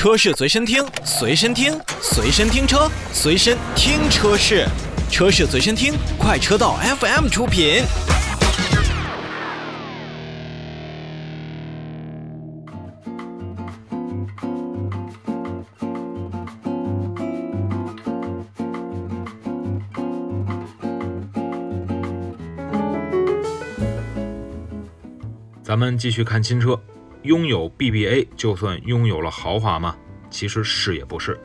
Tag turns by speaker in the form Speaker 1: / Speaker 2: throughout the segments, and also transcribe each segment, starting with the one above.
Speaker 1: 车市随身听，随身听，随身听车，随身听车市，车市随身听，快车道 FM 出品。
Speaker 2: 咱们继续看新车，拥有 BBA 就算拥有了豪华吗？其实是也不是。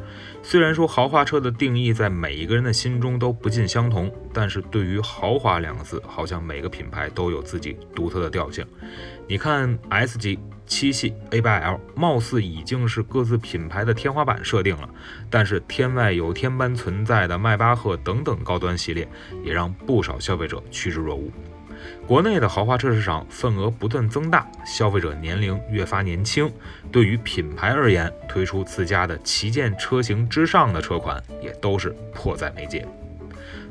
Speaker 2: 虽然说豪华车的定义在每一个人的心中都不尽相同，但是对于豪华两个字，好像每个品牌都有自己独特的调性。你看 S 级、七系、A8L，貌似已经是各自品牌的天花板设定了，但是天外有天般存在的迈巴赫等等高端系列，也让不少消费者趋之若鹜。国内的豪华车市场份额不断增大，消费者年龄越发年轻。对于品牌而言，推出自家的旗舰车型之上的车款，也都是迫在眉睫。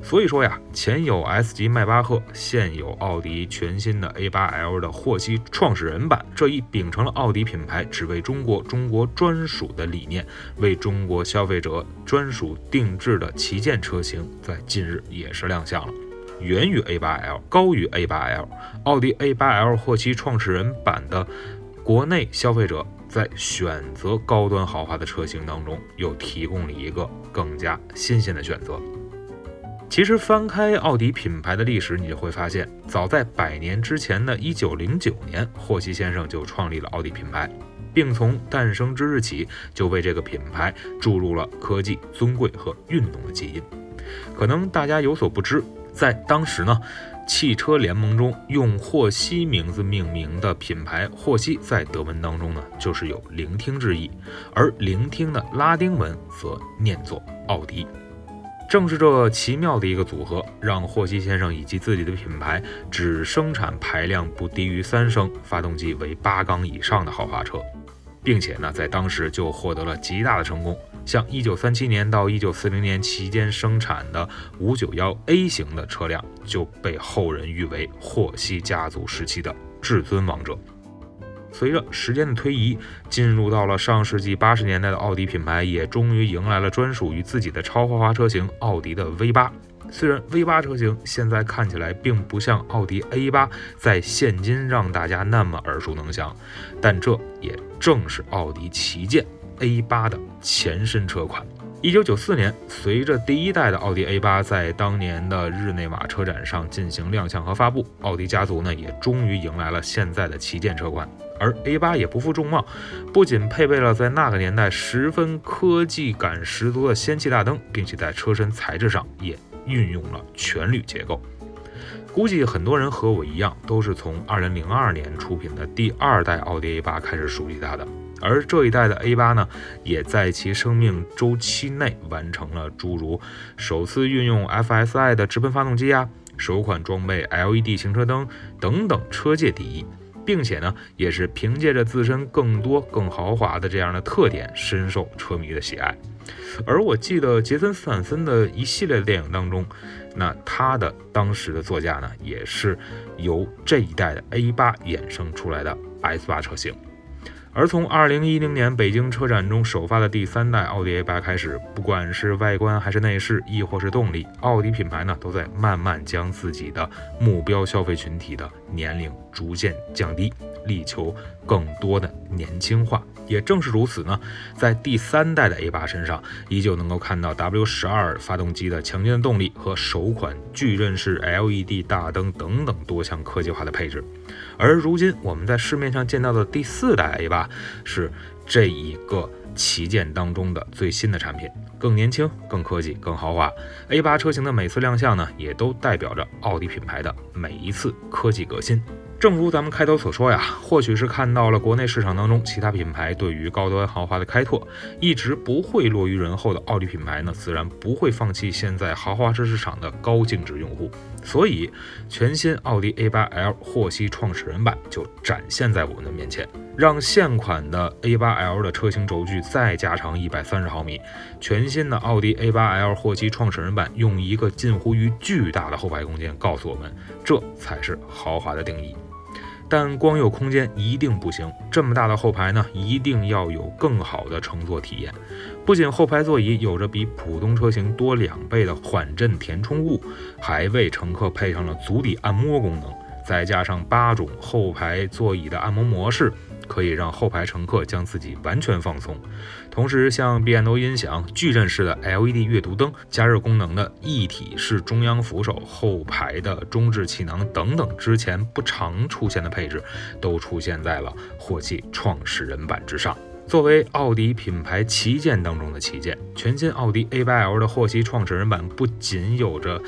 Speaker 2: 所以说呀，前有 S 级迈巴赫，现有奥迪全新的 A8L 的霍希创始人版，这一秉承了奥迪品牌只为中国、中国专属的理念，为中国消费者专属定制的旗舰车型，在近日也是亮相了。源于 A8L，高于 A8L，奥迪 A8L 霍希创始人版的国内消费者在选择高端豪华的车型当中，又提供了一个更加新鲜的选择。其实翻开奥迪品牌的历史，你就会发现，早在百年之前的一九零九年，霍希先生就创立了奥迪品牌，并从诞生之日起，就为这个品牌注入了科技、尊贵和运动的基因。可能大家有所不知。在当时呢，汽车联盟中用霍希名字命名的品牌霍希，在德文当中呢，就是有聆听之意，而聆听的拉丁文则念作奥迪。正是这奇妙的一个组合，让霍希先生以及自己的品牌只生产排量不低于三升、发动机为八缸以上的豪华车。并且呢，在当时就获得了极大的成功。像一九三七年到一九四零年期间生产的五九幺 A 型的车辆，就被后人誉为霍希家族时期的至尊王者。随着时间的推移，进入到了上世纪八十年代的奥迪品牌，也终于迎来了专属于自己的超豪华车型——奥迪的 V 八。虽然 V 八车型现在看起来并不像奥迪 A 八在现今让大家那么耳熟能详，但这也正是奥迪旗舰 A 八的前身车款。一九九四年，随着第一代的奥迪 A 八在当年的日内瓦车展上进行亮相和发布，奥迪家族呢也终于迎来了现在的旗舰车款。而 A 八也不负众望，不仅配备了在那个年代十分科技感十足的氙气大灯，并且在车身材质上也。运用了全铝结构，估计很多人和我一样，都是从2002年出品的第二代奥迪 A8 开始熟悉它的。而这一代的 A8 呢，也在其生命周期内完成了诸如首次运用 FSI 的直喷发动机啊，首款装备 LED 行车灯等等车界第一，并且呢，也是凭借着自身更多更豪华的这样的特点，深受车迷的喜爱。而我记得杰森斯坦森的一系列电影当中，那他的当时的座驾呢，也是由这一代的 A8 衍生出来的 S8 车型。而从2010年北京车展中首发的第三代奥迪 A8 开始，不管是外观还是内饰，亦或是动力，奥迪品牌呢都在慢慢将自己的目标消费群体的年龄逐渐降低，力求更多的年轻化。也正是如此呢，在第三代的 A8 身上，依旧能够看到 W12 发动机的强劲的动力和首款矩阵式 LED 大灯等等多项科技化的配置。而如今我们在市面上见到的第四代 A8 是这一个旗舰当中的最新的产品，更年轻、更科技、更豪华。A8 车型的每次亮相呢，也都代表着奥迪品牌的每一次科技革新。正如咱们开头所说呀，或许是看到了国内市场当中其他品牌对于高端豪华的开拓，一直不会落于人后的奥迪品牌呢，自然不会放弃现在豪华车市场的高净值用户。所以，全新奥迪 A8L 霍希创始人版就展现在我们的面前，让现款的 A8L 的车型轴距再加长一百三十毫米。全新的奥迪 A8L 霍希创始人版用一个近乎于巨大的后排空间告诉我们，这才是豪华的定义。但光有空间一定不行，这么大的后排呢，一定要有更好的乘坐体验。不仅后排座椅有着比普通车型多两倍的缓震填充物，还为乘客配上了足底按摩功能，再加上八种后排座椅的按摩模式。可以让后排乘客将自己完全放松，同时像 B&O 音响、矩阵式的 LED 阅读灯、加热功能的一体式中央扶手、后排的中置气囊等等，之前不常出现的配置，都出现在了霍希创始人版之上。作为奥迪品牌旗舰当中的旗舰，全新奥迪 A8L 的霍希创始人版不仅有着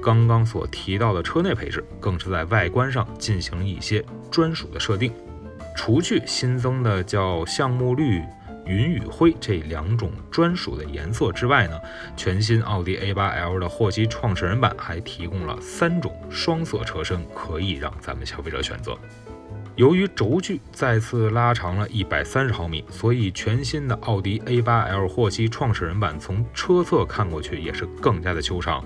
Speaker 2: 刚刚所提到的车内配置，更是在外观上进行一些专属的设定。除去新增的叫橡木绿、云与灰这两种专属的颜色之外呢，全新奥迪 A8L 的霍希创始人版还提供了三种双色车身，可以让咱们消费者选择。由于轴距再次拉长了一百三十毫米，所以全新的奥迪 A8L 霍希创始人版从车侧看过去也是更加的修长。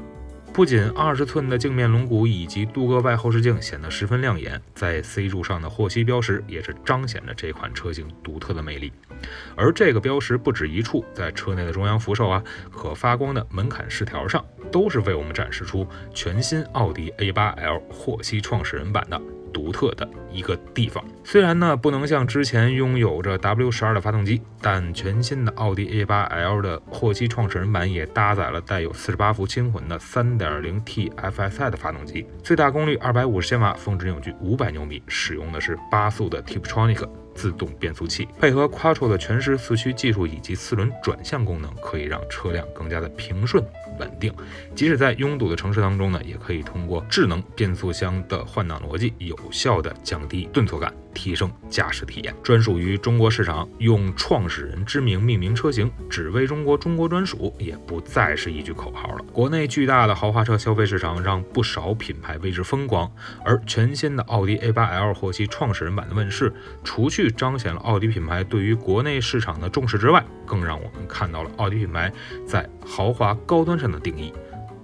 Speaker 2: 不仅二十寸的镜面龙骨以及镀铬外后视镜显得十分亮眼，在 C 柱上的霍希标识也是彰显着这款车型独特的魅力。而这个标识不止一处，在车内的中央扶手啊、可发光的门槛饰条上，都是为我们展示出全新奥迪 A8L 霍希创始人版的。独特的一个地方，虽然呢不能像之前拥有着 W 十二的发动机，但全新的奥迪 A8L 的霍希创始人版也搭载了带有四十八伏轻混的 3.0T FSI 的发动机，最大功率二百五十千瓦，峰值扭矩五百牛米，使用的是八速的 Tiptronic。自动变速器配合 Quattro 的全时四驱技术以及四轮转向功能，可以让车辆更加的平顺稳定。即使在拥堵的城市当中呢，也可以通过智能变速箱的换挡逻辑，有效的降低顿挫感。提升驾驶体验，专属于中国市场，用创始人之名命名车型，只为中国，中国专属，也不再是一句口号了。国内巨大的豪华车消费市场让不少品牌为之疯狂，而全新的奥迪 A8L 或其创始人版的问世，除去彰显了奥迪品牌对于国内市场的重视之外，更让我们看到了奥迪品牌在豪华高端的定义，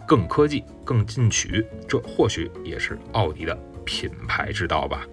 Speaker 2: 更科技，更进取，这或许也是奥迪的品牌之道吧。